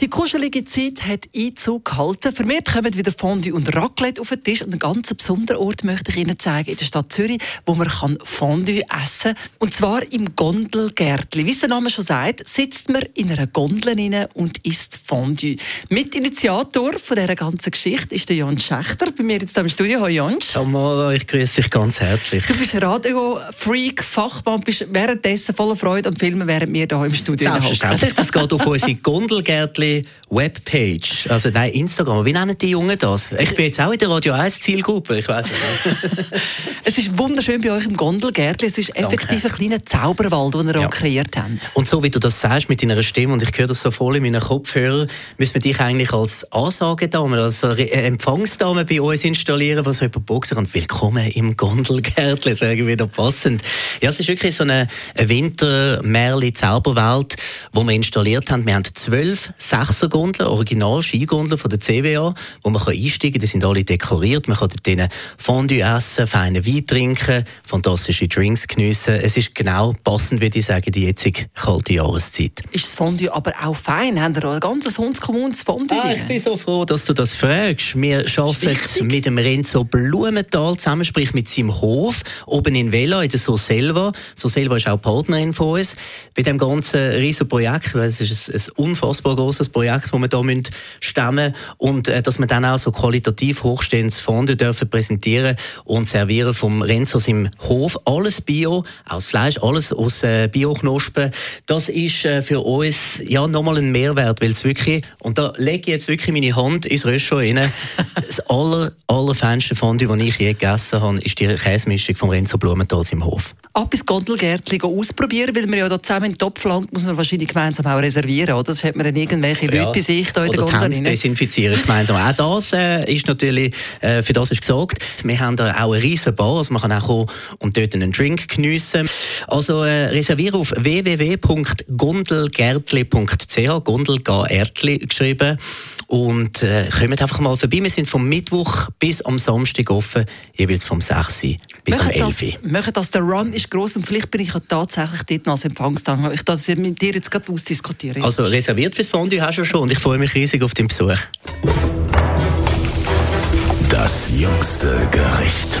Die kuschelige Zeit hat Einzug gehalten. Vermehrt kommen wieder Fondue und Raclette auf den Tisch. Und einen ganz besonderen Ort möchte ich Ihnen zeigen in der Stadt Zürich, wo man kann Fondue essen kann. Und zwar im Gondelgärtli. Wie der Name schon sagt, sitzt man in einer Gondel rein und isst Fondue. Mitinitiator von dieser ganzen Geschichte ist der Jan Schächter. Bei mir jetzt hier im Studio. Hallo Jan. Tamara, ich grüße dich ganz herzlich. Du bist Radio-Freak, Fachmann, bist währenddessen voller Freude am Filmen, während wir hier im Studio Selbstverständlich. Das geht auf unsere Gondelgärtli Webpage, also nein, Instagram. Wie nennen die Jungen das? Ich bin jetzt auch in der Radio 1 Zielgruppe, ich weiß nicht. es ist wunderschön bei euch im Gondelgärtli. Es ist effektiv ein kleiner Zauberwald, den ihr ja. auch kreiert habt. Und so wie du das sagst mit deiner Stimme, und ich höre das so voll in meinen Kopfhörern, müssen wir dich eigentlich als Ansagedame, als Empfangsdame bei uns installieren, was so über Boxer und willkommen im Gondelgärtli. Das wäre wieder passend. Ja, es ist wirklich so eine, eine Winter-Märli-Zauberwelt, die wir installiert haben. Wir haben zwölf, 6er original Skigondel von der CWA, wo man einsteigen kann. Die sind alle dekoriert. Man kann dort Fondue essen, feine Wein trinken, fantastische Drinks geniessen. Es ist genau passend, würde ich sagen, die jetzige kalte Jahreszeit. Ist das Fondue aber auch fein? Haben ihr ein ganzes Hundskommuns Fondue ah, Ich bin so froh, dass du das fragst. Wir arbeiten mit dem Renzo Blumenthal zusammen, sprich mit seinem Hof, oben in Vela, in der Soselva. Soselva ist auch Partnerin von uns. Bei diesem ganzen riesen Projekt, es ist ein, ein unfassbar großes Projekt, das wir hier stemmen und äh, dass wir dann auch so qualitativ hochstehendes Fondue dürfen präsentieren und servieren vom Renzos im Hof. Alles Bio, aus Fleisch, alles aus äh, Bio-Knospen. Das ist äh, für uns ja nochmal ein Mehrwert, weil es wirklich, und da lege ich jetzt wirklich meine Hand ins Restaurant rein, das aller, allerfeinste Fondue, das ich je gegessen habe, ist die Käsemischung vom Renzo Blumenthal im Hof. Ab ins Gondelgärtchen ausprobieren, weil man ja da zusammen in den Topf langt, muss man wahrscheinlich gemeinsam auch reservieren, oder? Das hat man dann irgendwelche ja. Leute bei sich da in der Gondel. Oder desinfizieren gemeinsam. auch das äh, ist natürlich, äh, für das ist gesorgt. Wir haben da auch eine riesen Bar, also man kann auch kommen und dort einen Drink geniessen. Also äh, reservieren auf www.gondelgärtli.ch, Gondelgärtli geschrieben. Und äh, kommt einfach mal vorbei. Wir sind vom Mittwoch bis am Samstag offen, jeweils vom 6 bis machen am 11 Uhr. Machen das, der Run ist gross und vielleicht bin ich ja tatsächlich dort noch als Empfangstag. Ich das mit dir jetzt gerade ausdiskutieren. Also reserviert fürs Fondue hast du schon und ich freue mich riesig auf den Besuch. Das jüngste Gericht.